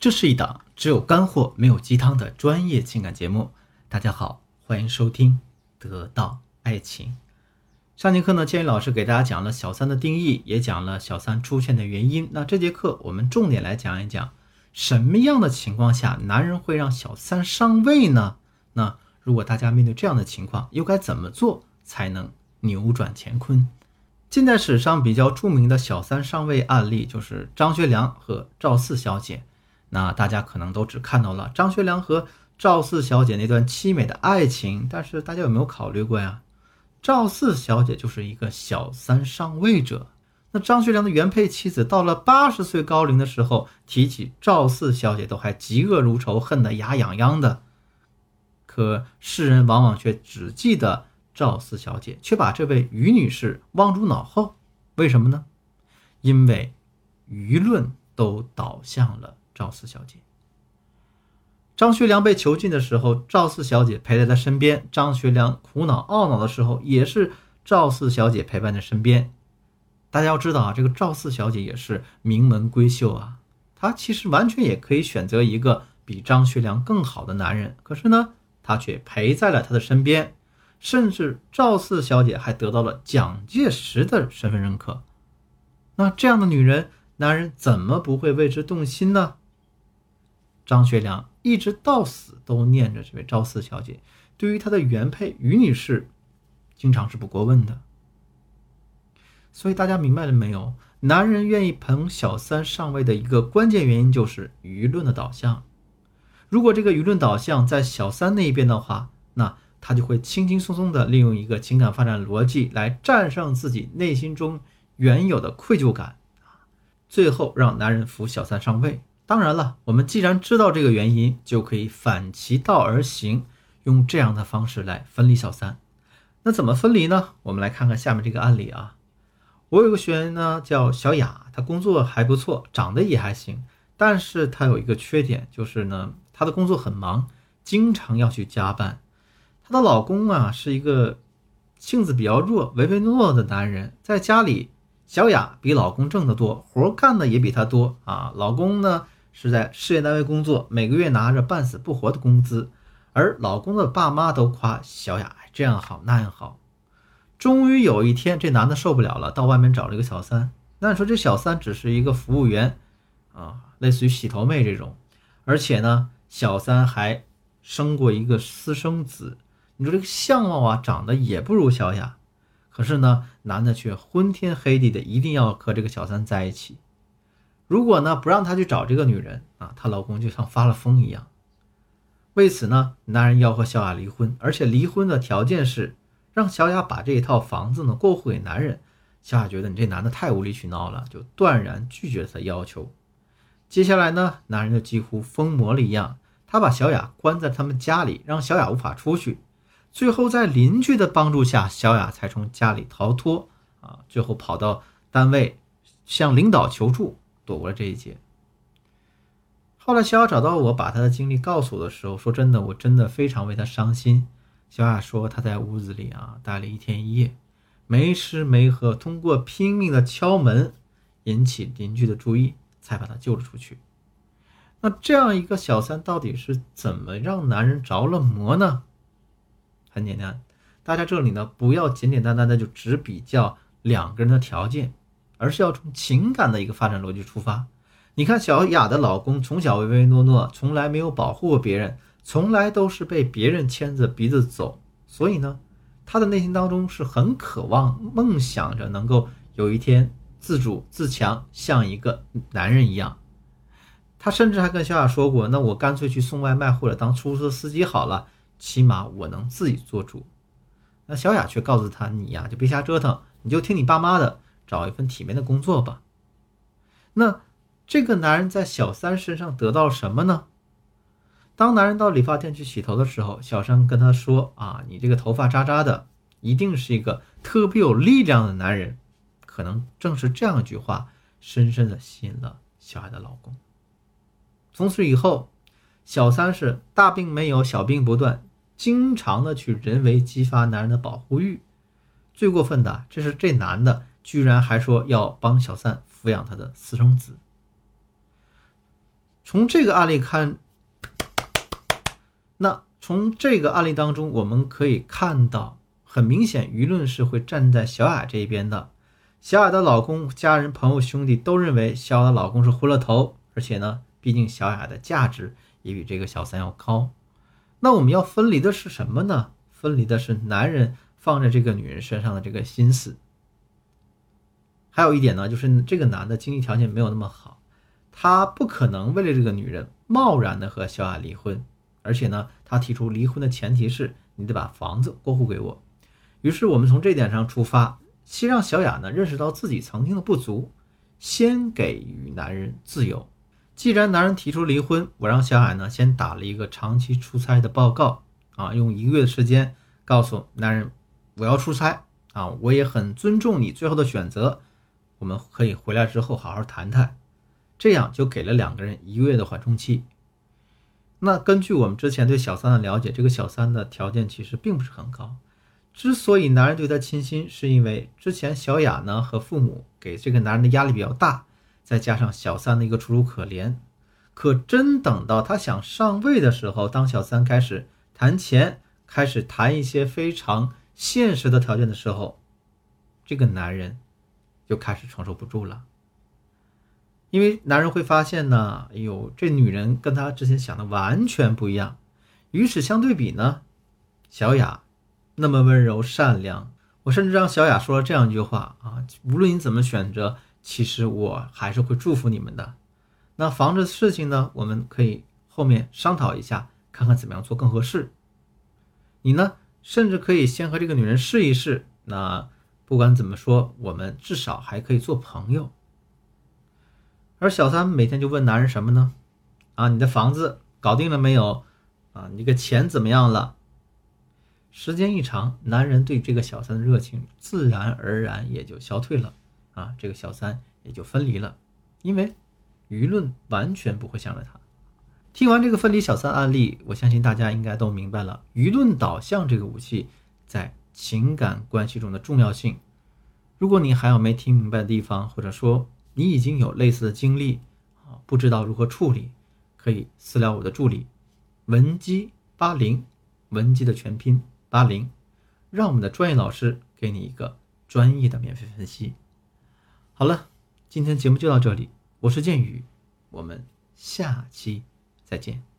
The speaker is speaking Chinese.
这是一档只有干货没有鸡汤的专业情感节目。大家好，欢迎收听《得到爱情》。上节课呢，建宇老师给大家讲了小三的定义，也讲了小三出现的原因。那这节课我们重点来讲一讲，什么样的情况下男人会让小三上位呢？那如果大家面对这样的情况，又该怎么做才能扭转乾坤？近代史上比较著名的小三上位案例就是张学良和赵四小姐。那大家可能都只看到了张学良和赵四小姐那段凄美的爱情，但是大家有没有考虑过呀？赵四小姐就是一个小三上位者。那张学良的原配妻子到了八十岁高龄的时候，提起赵四小姐都还嫉恶如仇，恨得牙痒痒的。可世人往往却只记得赵四小姐，却把这位于女士忘诸脑后。为什么呢？因为舆论都倒向了。赵四小姐，张学良被囚禁的时候，赵四小姐陪在他身边；张学良苦恼懊恼的时候，也是赵四小姐陪伴在身边。大家要知道啊，这个赵四小姐也是名门闺秀啊，她其实完全也可以选择一个比张学良更好的男人，可是呢，她却陪在了他的身边，甚至赵四小姐还得到了蒋介石的身份认可。那这样的女人，男人怎么不会为之动心呢？张学良一直到死都念着这位赵四小姐，对于他的原配于女士，经常是不过问的。所以大家明白了没有？男人愿意捧小三上位的一个关键原因就是舆论的导向。如果这个舆论导向在小三那一边的话，那他就会轻轻松松的利用一个情感发展逻辑来战胜自己内心中原有的愧疚感最后让男人扶小三上位。当然了，我们既然知道这个原因，就可以反其道而行，用这样的方式来分离小三。那怎么分离呢？我们来看看下面这个案例啊。我有个学员呢，叫小雅，她工作还不错，长得也还行，但是她有一个缺点，就是呢，她的工作很忙，经常要去加班。她的老公啊，是一个性子比较弱、唯唯诺诺的男人，在家里，小雅比老公挣得多，活干的也比他多啊。老公呢？是在事业单位工作，每个月拿着半死不活的工资，而老公的爸妈都夸小雅这样好那样好。终于有一天，这男的受不了了，到外面找了一个小三。那你说这小三只是一个服务员啊，类似于洗头妹这种，而且呢，小三还生过一个私生子。你说这个相貌啊，长得也不如小雅，可是呢，男的却昏天黑地的一定要和这个小三在一起。如果呢不让她去找这个女人啊，她老公就像发了疯一样。为此呢，男人要和小雅离婚，而且离婚的条件是让小雅把这一套房子呢过户给男人。小雅觉得你这男的太无理取闹了，就断然拒绝了他要求。接下来呢，男人就几乎疯魔了一样，他把小雅关在他们家里，让小雅无法出去。最后在邻居的帮助下，小雅才从家里逃脱啊，最后跑到单位向领导求助。躲过了这一劫。后来，小雅找到我，把她的经历告诉我的时候，说：“真的，我真的非常为她伤心。”小雅说：“她在屋子里啊待了一天一夜，没吃没喝，通过拼命的敲门，引起邻居的注意，才把她救了出去。”那这样一个小三到底是怎么让男人着了魔呢？很简单，大家这里呢不要简简单单的就只比较两个人的条件。而是要从情感的一个发展逻辑出发。你看，小雅的老公从小唯唯诺诺，从来没有保护过别人，从来都是被别人牵着鼻子走。所以呢，他的内心当中是很渴望、梦想着能够有一天自主自强，像一个男人一样。他甚至还跟小雅说过：“那我干脆去送外卖或者当出租车司机好了，起码我能自己做主。”那小雅却告诉他：“你呀，就别瞎折腾，你就听你爸妈的。”找一份体面的工作吧。那这个男人在小三身上得到了什么呢？当男人到理发店去洗头的时候，小三跟他说：“啊，你这个头发渣渣的，一定是一个特别有力量的男人。”可能正是这样一句话，深深的吸引了小爱的老公。从此以后，小三是大病没有，小病不断，经常的去人为激发男人的保护欲。最过分的，这是这男的。居然还说要帮小三抚养他的私生子。从这个案例看，那从这个案例当中，我们可以看到，很明显，舆论是会站在小雅这一边的。小雅的老公、家人、朋友、兄弟都认为小雅的老公是昏了头，而且呢，毕竟小雅的价值也比这个小三要高。那我们要分离的是什么呢？分离的是男人放在这个女人身上的这个心思。还有一点呢，就是这个男的经济条件没有那么好，他不可能为了这个女人贸然的和小雅离婚，而且呢，他提出离婚的前提是你得把房子过户给我。于是我们从这点上出发。先让小雅呢认识到自己曾经的不足，先给予男人自由。既然男人提出离婚，我让小雅呢先打了一个长期出差的报告啊，用一个月的时间告诉男人我要出差啊，我也很尊重你最后的选择，我们可以回来之后好好谈谈。这样就给了两个人一个月的缓冲期。那根据我们之前对小三的了解，这个小三的条件其实并不是很高。之所以男人对她倾心，是因为之前小雅呢和父母给这个男人的压力比较大，再加上小三的一个楚楚可怜。可真等到他想上位的时候，当小三开始谈钱，开始谈一些非常现实的条件的时候，这个男人就开始承受不住了。因为男人会发现呢，哎呦，这女人跟他之前想的完全不一样。与此相对比呢，小雅。那么温柔善良，我甚至让小雅说了这样一句话啊：无论你怎么选择，其实我还是会祝福你们的。那房子的事情呢，我们可以后面商讨一下，看看怎么样做更合适。你呢，甚至可以先和这个女人试一试。那不管怎么说，我们至少还可以做朋友。而小三每天就问男人什么呢？啊，你的房子搞定了没有？啊，你这个钱怎么样了？时间一长，男人对这个小三的热情自然而然也就消退了，啊，这个小三也就分离了，因为舆论完全不会向着他。听完这个分离小三案例，我相信大家应该都明白了舆论导向这个武器在情感关系中的重要性。如果你还有没听明白的地方，或者说你已经有类似的经历，啊，不知道如何处理，可以私聊我的助理文姬八零，文姬的全拼。八零，让我们的专业老师给你一个专业的免费分析。好了，今天节目就到这里，我是剑宇，我们下期再见。